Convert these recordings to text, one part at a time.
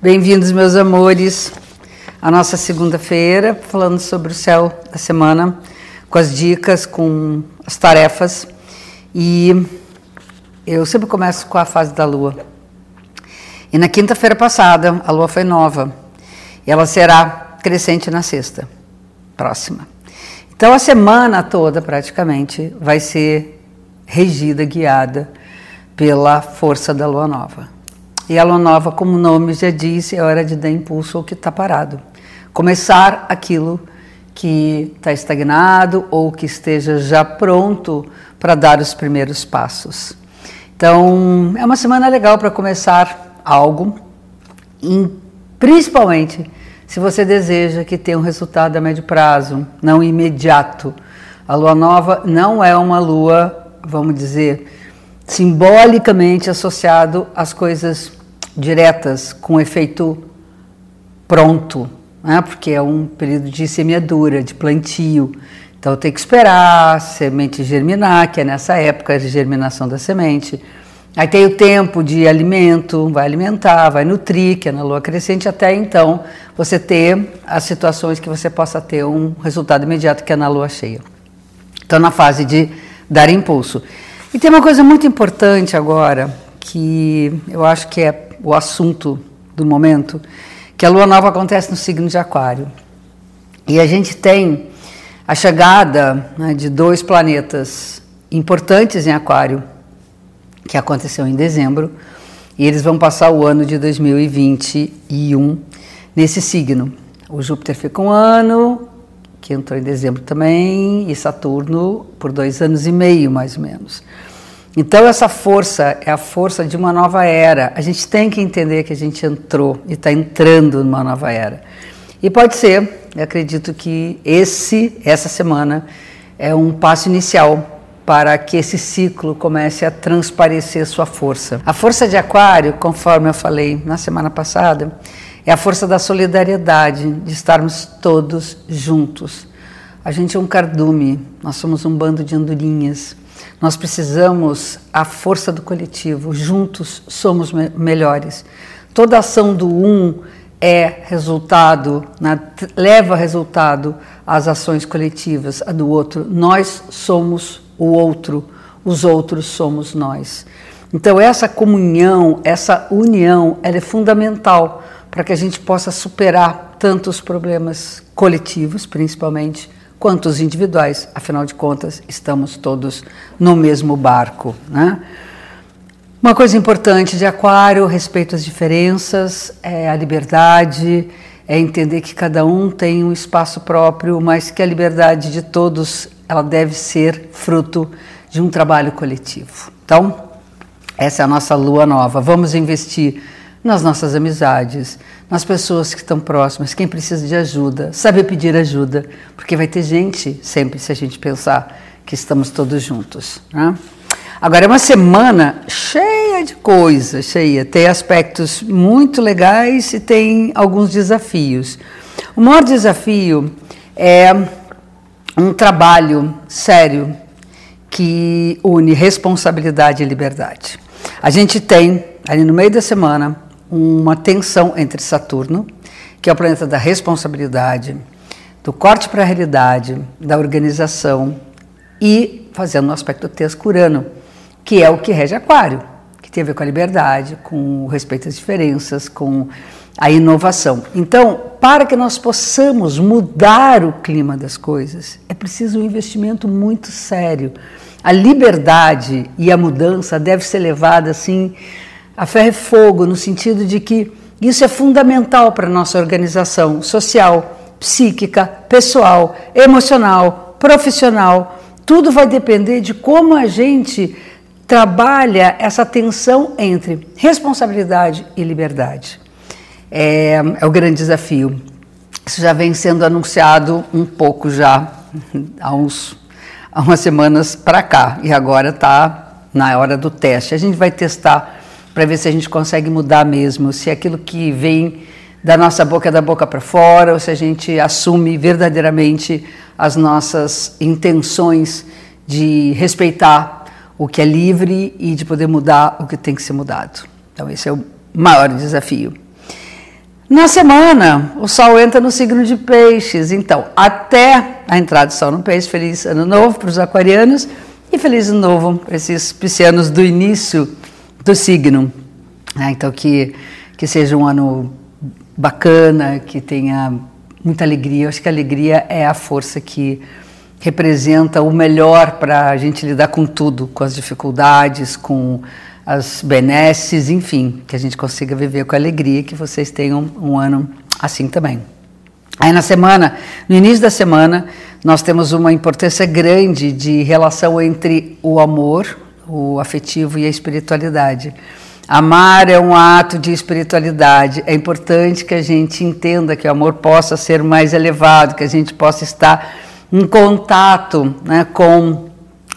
Bem-vindos, meus amores, à nossa segunda-feira, falando sobre o céu da semana, com as dicas, com as tarefas. E eu sempre começo com a fase da lua. E na quinta-feira passada, a lua foi nova. E ela será crescente na sexta, próxima. Então a semana toda, praticamente, vai ser regida, guiada pela força da lua nova. E a lua nova, como o nome já diz, é hora de dar impulso ao que está parado. Começar aquilo que está estagnado ou que esteja já pronto para dar os primeiros passos. Então, é uma semana legal para começar algo, principalmente se você deseja que tenha um resultado a médio prazo, não imediato. A lua nova não é uma lua, vamos dizer, simbolicamente associado às coisas diretas, com efeito pronto, né? porque é um período de semeadura, de plantio. Então tem que esperar a semente germinar, que é nessa época de germinação da semente. Aí tem o tempo de alimento, vai alimentar, vai nutrir, que é na lua crescente, até então você ter as situações que você possa ter um resultado imediato, que é na lua cheia. Então, na fase de dar impulso. E tem uma coisa muito importante agora, que eu acho que é o assunto do momento, que a lua nova acontece no signo de Aquário. E a gente tem a chegada né, de dois planetas importantes em Aquário, que aconteceu em dezembro, e eles vão passar o ano de 2021 nesse signo. O Júpiter fica um ano, que entrou em dezembro também, e Saturno por dois anos e meio, mais ou menos. Então, essa força é a força de uma nova era. A gente tem que entender que a gente entrou e está entrando numa nova era. E pode ser, acredito que esse, essa semana, é um passo inicial para que esse ciclo comece a transparecer sua força. A força de Aquário, conforme eu falei na semana passada, é a força da solidariedade, de estarmos todos juntos. A gente é um cardume, nós somos um bando de andorinhas nós precisamos a força do coletivo, juntos somos me melhores. Toda ação do um é resultado, na, leva resultado às ações coletivas, a do outro. Nós somos o outro, os outros somos nós. Então essa comunhão, essa união, ela é fundamental para que a gente possa superar tantos problemas coletivos, principalmente, quanto os individuais, afinal de contas, estamos todos no mesmo barco. Né? Uma coisa importante de Aquário, respeito às diferenças, é a liberdade, é entender que cada um tem um espaço próprio, mas que a liberdade de todos ela deve ser fruto de um trabalho coletivo. Então, essa é a nossa lua nova. Vamos investir nas nossas amizades, nas pessoas que estão próximas, quem precisa de ajuda, saber pedir ajuda, porque vai ter gente sempre se a gente pensar que estamos todos juntos. Né? Agora é uma semana cheia de coisas, cheia, tem aspectos muito legais e tem alguns desafios. O maior desafio é um trabalho sério que une responsabilidade e liberdade. A gente tem ali no meio da semana uma tensão entre Saturno, que é o planeta da responsabilidade, do corte para a realidade, da organização, e fazendo um aspecto texto Urano, que é o que rege Aquário, que tem a ver com a liberdade, com o respeito às diferenças, com a inovação. Então, para que nós possamos mudar o clima das coisas, é preciso um investimento muito sério. A liberdade e a mudança deve ser levada assim a ferro e fogo, no sentido de que isso é fundamental para a nossa organização social, psíquica, pessoal, emocional, profissional. Tudo vai depender de como a gente trabalha essa tensão entre responsabilidade e liberdade. É, é o grande desafio. Isso já vem sendo anunciado um pouco já há, uns, há umas semanas para cá e agora está na hora do teste. A gente vai testar para ver se a gente consegue mudar mesmo, se aquilo que vem da nossa boca é da boca para fora, ou se a gente assume verdadeiramente as nossas intenções de respeitar o que é livre e de poder mudar o que tem que ser mudado. Então, esse é o maior desafio. Na semana, o Sol entra no signo de Peixes, então, até a entrada do Sol no Peixe, feliz ano novo para os aquarianos e feliz ano novo para esses piscianos do início do signo. É, então, que, que seja um ano bacana, que tenha muita alegria. Eu acho que a alegria é a força que representa o melhor para a gente lidar com tudo, com as dificuldades, com as benesses, enfim, que a gente consiga viver com alegria, que vocês tenham um ano assim também. Aí na semana, no início da semana, nós temos uma importância grande de relação entre o amor, o afetivo e a espiritualidade. Amar é um ato de espiritualidade. É importante que a gente entenda que o amor possa ser mais elevado, que a gente possa estar em contato né, com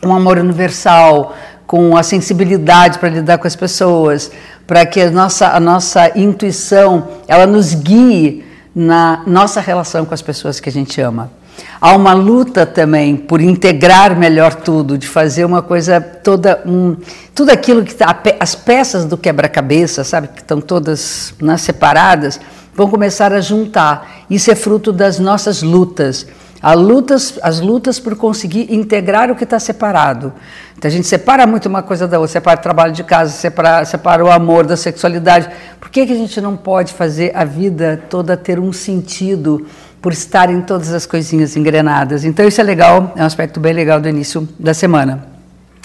um amor universal, com a sensibilidade para lidar com as pessoas, para que a nossa, a nossa intuição ela nos guie na nossa relação com as pessoas que a gente ama. Há uma luta também por integrar melhor tudo, de fazer uma coisa toda, um, tudo aquilo que tá, as peças do quebra-cabeça, sabe, que estão todas né, separadas, vão começar a juntar. Isso é fruto das nossas lutas lutas, as lutas por conseguir integrar o que está separado. Então a gente separa muito uma coisa da outra, separa o trabalho de casa, separa, separa o amor da sexualidade. Por que, que a gente não pode fazer a vida toda ter um sentido por estar em todas as coisinhas engrenadas? Então isso é legal, é um aspecto bem legal do início da semana.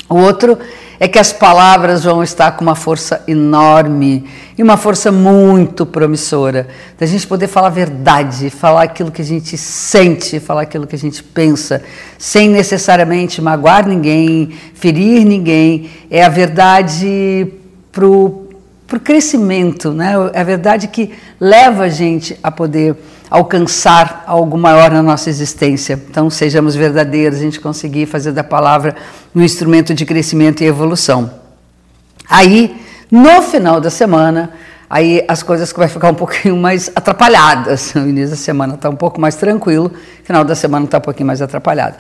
O outro é que as palavras vão estar com uma força enorme e uma força muito promissora. Da gente poder falar a verdade, falar aquilo que a gente sente, falar aquilo que a gente pensa, sem necessariamente magoar ninguém, ferir ninguém. É a verdade para o crescimento, né? é a verdade que leva a gente a poder alcançar algo maior na nossa existência. Então, sejamos verdadeiros, a gente conseguir fazer da palavra um instrumento de crescimento e evolução. Aí, no final da semana, aí as coisas vai ficar um pouquinho mais atrapalhadas. O início da semana está um pouco mais tranquilo, final da semana está um pouquinho mais atrapalhado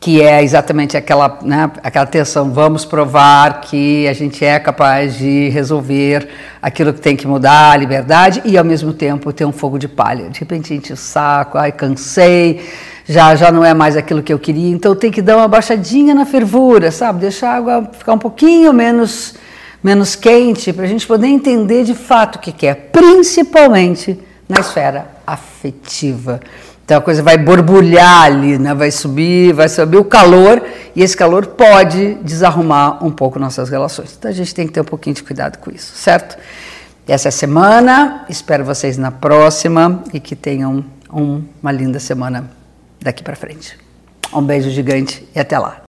que é exatamente aquela, né, aquela tensão, vamos provar que a gente é capaz de resolver aquilo que tem que mudar, a liberdade, e ao mesmo tempo ter um fogo de palha. De repente a gente saco, ai, cansei, já, já não é mais aquilo que eu queria, então tem que dar uma baixadinha na fervura, sabe? Deixar a água ficar um pouquinho menos, menos quente, para a gente poder entender de fato o que quer, é, principalmente na esfera afetiva. Então a coisa vai borbulhar ali, né? vai subir, vai subir o calor e esse calor pode desarrumar um pouco nossas relações. Então a gente tem que ter um pouquinho de cuidado com isso, certo? Essa é a semana, espero vocês na próxima e que tenham um, uma linda semana daqui para frente. Um beijo gigante e até lá.